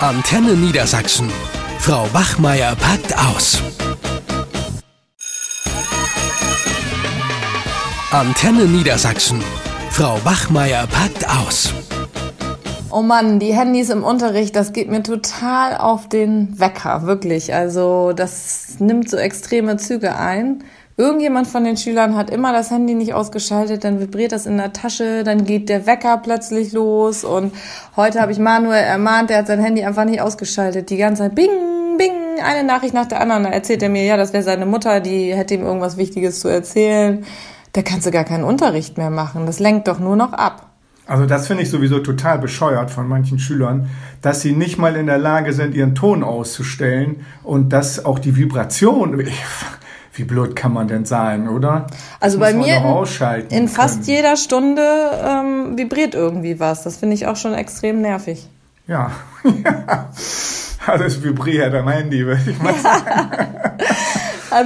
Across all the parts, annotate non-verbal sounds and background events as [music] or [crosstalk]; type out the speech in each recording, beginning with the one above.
Antenne Niedersachsen. Frau Wachmeier packt aus. Antenne Niedersachsen. Frau Wachmeier packt aus. Oh Mann, die Handys im Unterricht, das geht mir total auf den Wecker, wirklich. Also das nimmt so extreme Züge ein. Irgendjemand von den Schülern hat immer das Handy nicht ausgeschaltet, dann vibriert das in der Tasche, dann geht der Wecker plötzlich los und heute habe ich Manuel ermahnt, der hat sein Handy einfach nicht ausgeschaltet. Die ganze Zeit bing, bing, eine Nachricht nach der anderen. Da erzählt er mir, ja, das wäre seine Mutter, die hätte ihm irgendwas Wichtiges zu erzählen. Da kannst du gar keinen Unterricht mehr machen. Das lenkt doch nur noch ab. Also das finde ich sowieso total bescheuert von manchen Schülern, dass sie nicht mal in der Lage sind, ihren Ton auszustellen und dass auch die Vibration, wie blöd kann man denn sein, oder? Also bei mir in, in fast jeder Stunde ähm, vibriert irgendwie was. Das finde ich auch schon extrem nervig. Ja, [laughs] alles vibriert am Handy, würde ich mal sagen. [laughs]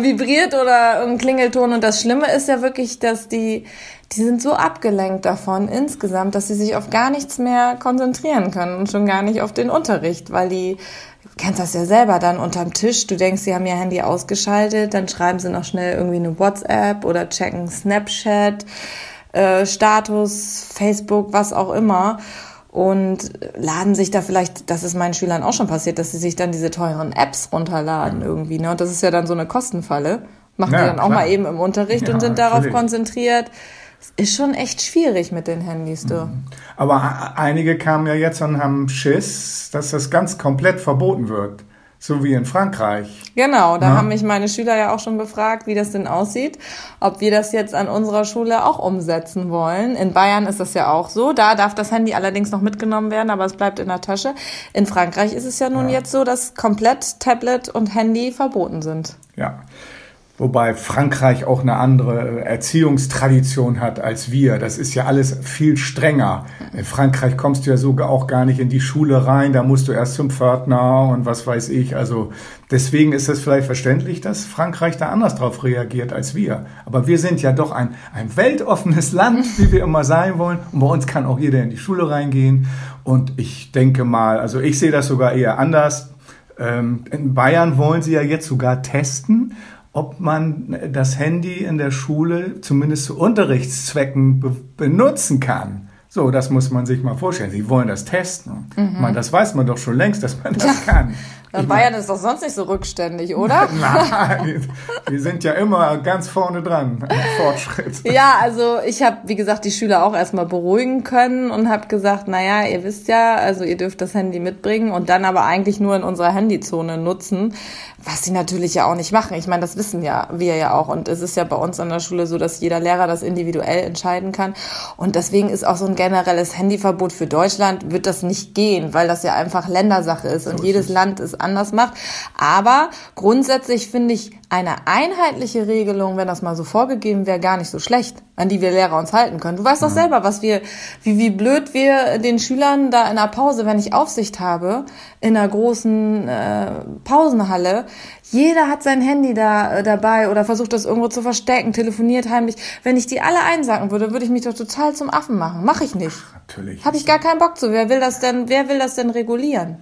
vibriert oder ein Klingelton. Und das Schlimme ist ja wirklich, dass die, die sind so abgelenkt davon insgesamt, dass sie sich auf gar nichts mehr konzentrieren können und schon gar nicht auf den Unterricht, weil die kennst das ja selber dann unterm Tisch. Du denkst, sie haben ihr Handy ausgeschaltet, dann schreiben sie noch schnell irgendwie eine WhatsApp oder checken Snapchat, äh, Status, Facebook, was auch immer und laden sich da vielleicht, das ist meinen Schülern auch schon passiert, dass sie sich dann diese teuren Apps runterladen irgendwie. Ne? Und das ist ja dann so eine Kostenfalle. Machen ja, die dann klar. auch mal eben im Unterricht ja, und sind darauf natürlich. konzentriert. Es ist schon echt schwierig mit den Handys, du. Aber einige kamen ja jetzt und haben Schiss, dass das ganz komplett verboten wird. So wie in Frankreich. Genau, da ja. haben mich meine Schüler ja auch schon befragt, wie das denn aussieht, ob wir das jetzt an unserer Schule auch umsetzen wollen. In Bayern ist das ja auch so. Da darf das Handy allerdings noch mitgenommen werden, aber es bleibt in der Tasche. In Frankreich ist es ja nun ja. jetzt so, dass komplett Tablet und Handy verboten sind. Ja. Wobei Frankreich auch eine andere Erziehungstradition hat als wir. Das ist ja alles viel strenger. In Frankreich kommst du ja sogar auch gar nicht in die Schule rein. Da musst du erst zum Pförtner und was weiß ich. Also deswegen ist es vielleicht verständlich, dass Frankreich da anders drauf reagiert als wir. Aber wir sind ja doch ein, ein weltoffenes Land, wie wir immer sein wollen. Und bei uns kann auch jeder in die Schule reingehen. Und ich denke mal, also ich sehe das sogar eher anders. Ähm, in Bayern wollen sie ja jetzt sogar testen ob man das Handy in der Schule zumindest zu Unterrichtszwecken be benutzen kann. So, das muss man sich mal vorstellen. Sie wollen das testen. Mhm. Man, das weiß man doch schon längst, dass man [laughs] das kann. Ich Bayern ist doch sonst nicht so rückständig, oder? [laughs] Nein, wir sind ja immer ganz vorne dran Fortschritt. [laughs] Ja, also ich habe, wie gesagt, die Schüler auch erstmal beruhigen können und habe gesagt, naja, ihr wisst ja, also ihr dürft das Handy mitbringen und dann aber eigentlich nur in unserer Handyzone nutzen, was sie natürlich ja auch nicht machen. Ich meine, das wissen ja wir ja auch und es ist ja bei uns an der Schule so, dass jeder Lehrer das individuell entscheiden kann und deswegen ist auch so ein generelles Handyverbot für Deutschland wird das nicht gehen, weil das ja einfach Ländersache ist und so jedes ist Land ist anders macht. Aber grundsätzlich finde ich eine einheitliche Regelung, wenn das mal so vorgegeben wäre, gar nicht so schlecht, an die wir Lehrer uns halten können. Du weißt doch selber, was wir, wie, wie blöd wir den Schülern da in der Pause, wenn ich Aufsicht habe, in einer großen äh, Pausenhalle, jeder hat sein Handy da äh, dabei oder versucht das irgendwo zu verstecken, telefoniert heimlich. Wenn ich die alle einsacken würde, würde ich mich doch total zum Affen machen. Mache ich nicht. Ach, natürlich. Habe ich gar keinen Bock zu. Wer will das denn? Wer will das denn regulieren?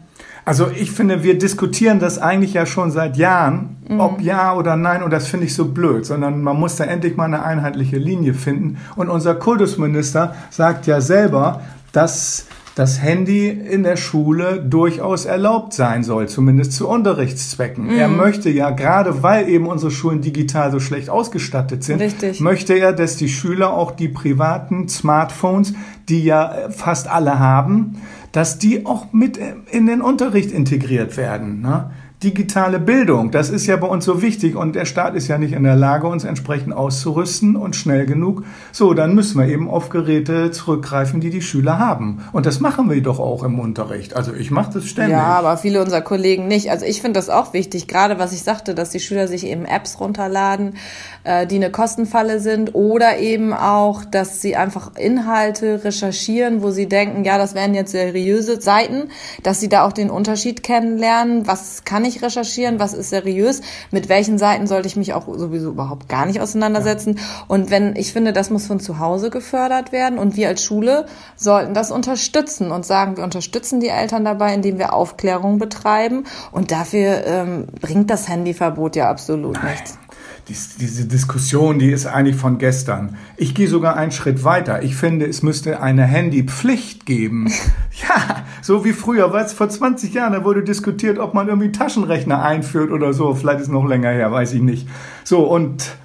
Also ich finde, wir diskutieren das eigentlich ja schon seit Jahren, mhm. ob ja oder nein, und das finde ich so blöd, sondern man muss da endlich mal eine einheitliche Linie finden. Und unser Kultusminister sagt ja selber, dass das Handy in der Schule durchaus erlaubt sein soll, zumindest zu Unterrichtszwecken. Mhm. Er möchte ja, gerade weil eben unsere Schulen digital so schlecht ausgestattet sind, Richtig. möchte er, dass die Schüler auch die privaten Smartphones, die ja fast alle haben, dass die auch mit in den Unterricht integriert werden. Ne? Digitale Bildung, das ist ja bei uns so wichtig und der Staat ist ja nicht in der Lage, uns entsprechend auszurüsten und schnell genug. So, dann müssen wir eben auf Geräte zurückgreifen, die die Schüler haben. Und das machen wir doch auch im Unterricht. Also ich mache das ständig. Ja, aber viele unserer Kollegen nicht. Also ich finde das auch wichtig, gerade was ich sagte, dass die Schüler sich eben Apps runterladen, äh, die eine Kostenfalle sind oder eben auch, dass sie einfach Inhalte recherchieren, wo sie denken, ja, das wären jetzt seriöse Seiten, dass sie da auch den Unterschied kennenlernen, was kann ich nicht recherchieren, was ist seriös, mit welchen Seiten sollte ich mich auch sowieso überhaupt gar nicht auseinandersetzen. Ja. Und wenn, ich finde, das muss von zu Hause gefördert werden und wir als Schule sollten das unterstützen und sagen, wir unterstützen die Eltern dabei, indem wir Aufklärung betreiben und dafür ähm, bringt das Handyverbot ja absolut Nein. nichts diese Diskussion, die ist eigentlich von gestern. Ich gehe sogar einen Schritt weiter. Ich finde, es müsste eine Handypflicht geben. [laughs] ja, so wie früher, weil vor 20 Jahren, da wurde diskutiert, ob man irgendwie Taschenrechner einführt oder so. Vielleicht ist es noch länger her, weiß ich nicht. So, und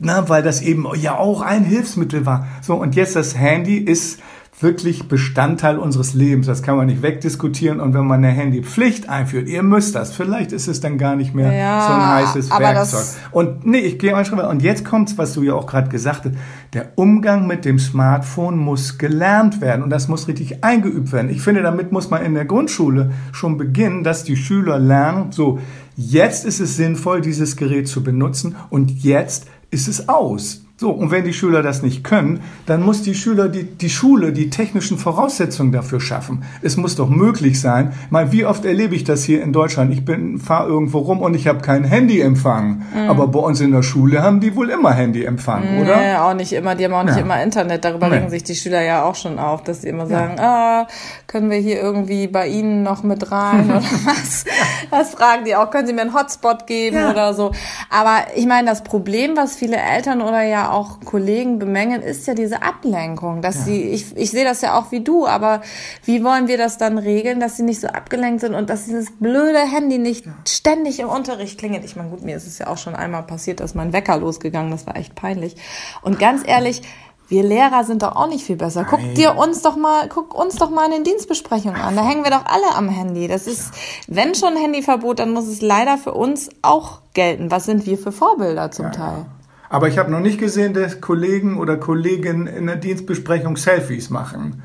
na, weil das eben ja auch ein Hilfsmittel war. So, und jetzt das Handy ist wirklich Bestandteil unseres Lebens. Das kann man nicht wegdiskutieren. Und wenn man eine Handypflicht einführt, ihr müsst das, vielleicht ist es dann gar nicht mehr ja, so ein heißes Werkzeug. Und nee, ich gehe mal schon. Und jetzt kommt's, was du ja auch gerade gesagt hast. Der Umgang mit dem Smartphone muss gelernt werden und das muss richtig eingeübt werden. Ich finde, damit muss man in der Grundschule schon beginnen, dass die Schüler lernen, so, jetzt ist es sinnvoll, dieses Gerät zu benutzen und jetzt ist es aus. So, und wenn die Schüler das nicht können, dann muss die Schüler, die, die Schule, die technischen Voraussetzungen dafür schaffen. Es muss doch möglich sein. Mal, wie oft erlebe ich das hier in Deutschland? Ich bin, fahre irgendwo rum und ich habe kein Handyempfang. Mhm. Aber bei uns in der Schule haben die wohl immer Handyempfang, nee, oder? Nee, auch nicht immer. Die haben auch nicht ja. immer Internet. Darüber nee. regen sich die Schüler ja auch schon auf, dass sie immer sagen, ja. ah, können wir hier irgendwie bei Ihnen noch mit rein [laughs] oder was? Das fragen die auch. Können Sie mir einen Hotspot geben ja. oder so? Aber ich meine, das Problem, was viele Eltern oder ja auch Kollegen bemängeln, ist ja diese Ablenkung, dass ja. sie, ich, ich sehe das ja auch wie du, aber wie wollen wir das dann regeln, dass sie nicht so abgelenkt sind und dass dieses blöde Handy nicht ja. ständig im Unterricht klingelt? Ich meine, gut, mir ist es ja auch schon einmal passiert, dass mein Wecker losgegangen, das war echt peinlich. Und ganz ehrlich, wir Lehrer sind doch auch nicht viel besser. Guck Nein. dir uns doch mal, guck uns doch mal in den Dienstbesprechungen an. Da hängen wir doch alle am Handy. Das ist, wenn schon Handyverbot, dann muss es leider für uns auch gelten. Was sind wir für Vorbilder zum ja, Teil? Aber ich habe noch nicht gesehen, dass Kollegen oder Kolleginnen in der Dienstbesprechung Selfies machen.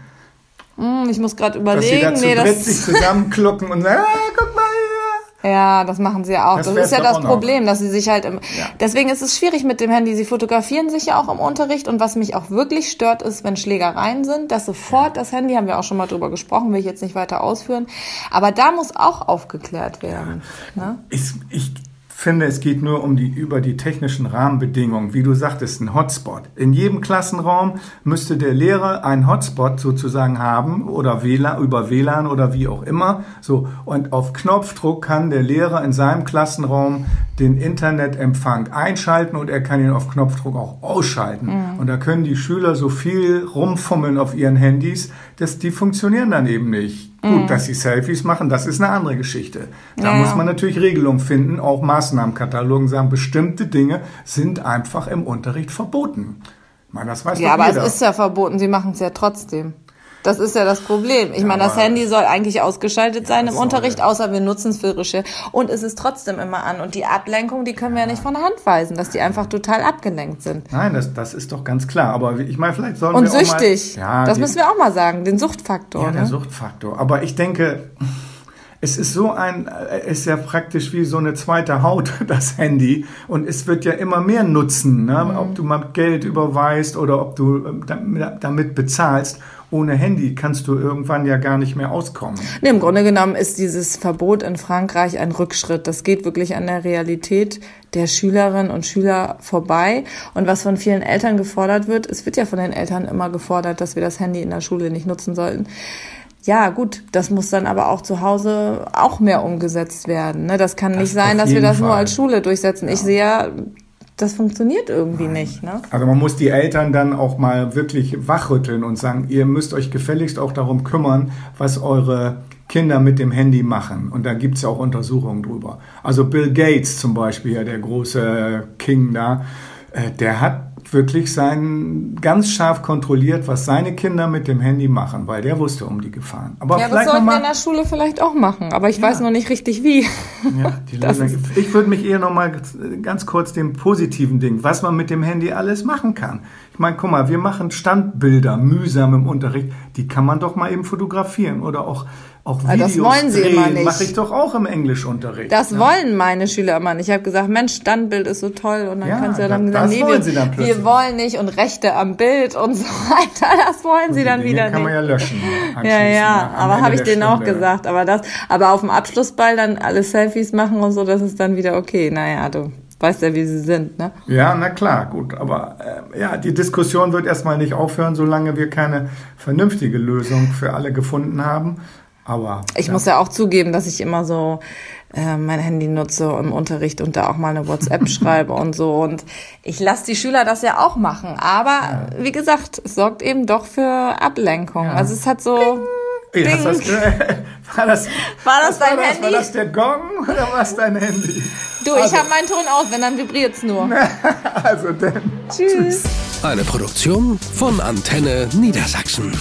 Hm, ich muss gerade überlegen. Dass sie da zu nee, sich zusammenklocken und sagen, ah, guck mal hier. Ja, das machen sie ja auch. Das, das ist ja das Problem, dass sie sich halt im, ja. deswegen ist es schwierig mit dem Handy. Sie fotografieren sich ja auch im Unterricht und was mich auch wirklich stört ist, wenn Schlägereien sind, dass sofort das Handy, haben wir auch schon mal drüber gesprochen, will ich jetzt nicht weiter ausführen. Aber da muss auch aufgeklärt werden. Ja. Ne? Ich, ich finde, es geht nur um die, über die technischen Rahmenbedingungen. Wie du sagtest, ein Hotspot. In jedem Klassenraum müsste der Lehrer einen Hotspot sozusagen haben oder WLAN, über WLAN oder wie auch immer. So. Und auf Knopfdruck kann der Lehrer in seinem Klassenraum den Internetempfang einschalten und er kann ihn auf Knopfdruck auch ausschalten. Mhm. Und da können die Schüler so viel rumfummeln auf ihren Handys, dass die funktionieren dann eben nicht. Gut, mhm. dass sie Selfies machen, das ist eine andere Geschichte. Da ja. muss man natürlich Regelungen finden, auch Maßnahmenkatalogen sagen, bestimmte Dinge sind einfach im Unterricht verboten. Ich meine, das weiß ja, aber jeder. es ist ja verboten, sie machen es ja trotzdem. Das ist ja das Problem. Ich ja, meine, das Handy soll eigentlich ausgeschaltet sein im Unterricht, ja. außer wir nutzen es für Recherche. Und es ist trotzdem immer an. Und die Ablenkung, die können wir ja nicht von der Hand weisen, dass die einfach total abgelenkt sind. Nein, das, das ist doch ganz klar. Aber ich meine, vielleicht sollen Und wir süchtig. Auch mal, ja, das die, müssen wir auch mal sagen, den Suchtfaktor. Ja, ne? der Suchtfaktor. Aber ich denke, es ist so ein, ist ja praktisch wie so eine zweite Haut, [laughs] das Handy. Und es wird ja immer mehr nutzen, ne? Mhm. ob du mal Geld überweist oder ob du ähm, damit bezahlst ohne Handy kannst du irgendwann ja gar nicht mehr auskommen. Nee, Im Grunde genommen ist dieses Verbot in Frankreich ein Rückschritt. Das geht wirklich an der Realität der Schülerinnen und Schüler vorbei. Und was von vielen Eltern gefordert wird, es wird ja von den Eltern immer gefordert, dass wir das Handy in der Schule nicht nutzen sollten. Ja, gut, das muss dann aber auch zu Hause auch mehr umgesetzt werden. Ne? Das kann das nicht sein, dass wir das Fall. nur als Schule durchsetzen. Ja. Ich sehe ja das funktioniert irgendwie Nein. nicht. Ne? Also man muss die Eltern dann auch mal wirklich wachrütteln und sagen, ihr müsst euch gefälligst auch darum kümmern, was eure Kinder mit dem Handy machen. Und da gibt es ja auch Untersuchungen drüber. Also Bill Gates zum Beispiel, der große King da, äh, der hat wirklich sein, ganz scharf kontrolliert, was seine Kinder mit dem Handy machen, weil der wusste um die Gefahren. Aber ja, das sollten wir in der Schule vielleicht auch machen, aber ich ja. weiß noch nicht richtig wie. Ja, [laughs] ich würde mich eher noch mal ganz kurz dem positiven Ding, was man mit dem Handy alles machen kann. Ich meine, guck mal, wir machen Standbilder mühsam im Unterricht, die kann man doch mal eben fotografieren oder auch auch Videos das wollen sie drehen, immer nicht. Mache ich doch auch im Englischunterricht. Das ja. wollen meine Schüler immer nicht. Ich habe gesagt, Mensch, Standbild ist so toll und dann ja, kannst du ja dann sagen, nee, wir, wir, wir wollen nicht und Rechte am Bild und so [laughs] weiter. Das wollen sie dann Dinge wieder kann nicht. man ja löschen. [laughs] Ja, ja, Am aber habe ich denen auch gesagt. Aber das, aber auf dem Abschlussball dann alle Selfies machen und so, das ist dann wieder okay. Naja, du weißt ja, wie sie sind, ne? Ja, na klar, gut. Aber äh, ja, die Diskussion wird erstmal nicht aufhören, solange wir keine vernünftige Lösung für alle gefunden haben. Aber Ich muss ja auch zugeben, dass ich immer so äh, mein Handy nutze im Unterricht und da auch mal eine WhatsApp [laughs] schreibe und so. Und ich lasse die Schüler das ja auch machen. Aber wie gesagt, es sorgt eben doch für Ablenkung. Ja. Also es hat so. Hast du das, Ding. [laughs] war das, War das dein war das? Handy? War das der Gong oder war es dein Handy? Du, ich habe meinen Ton aus, wenn dann vibriert's nur. [laughs] Also denn. Tschüss. Eine Produktion von Antenne Niedersachsen.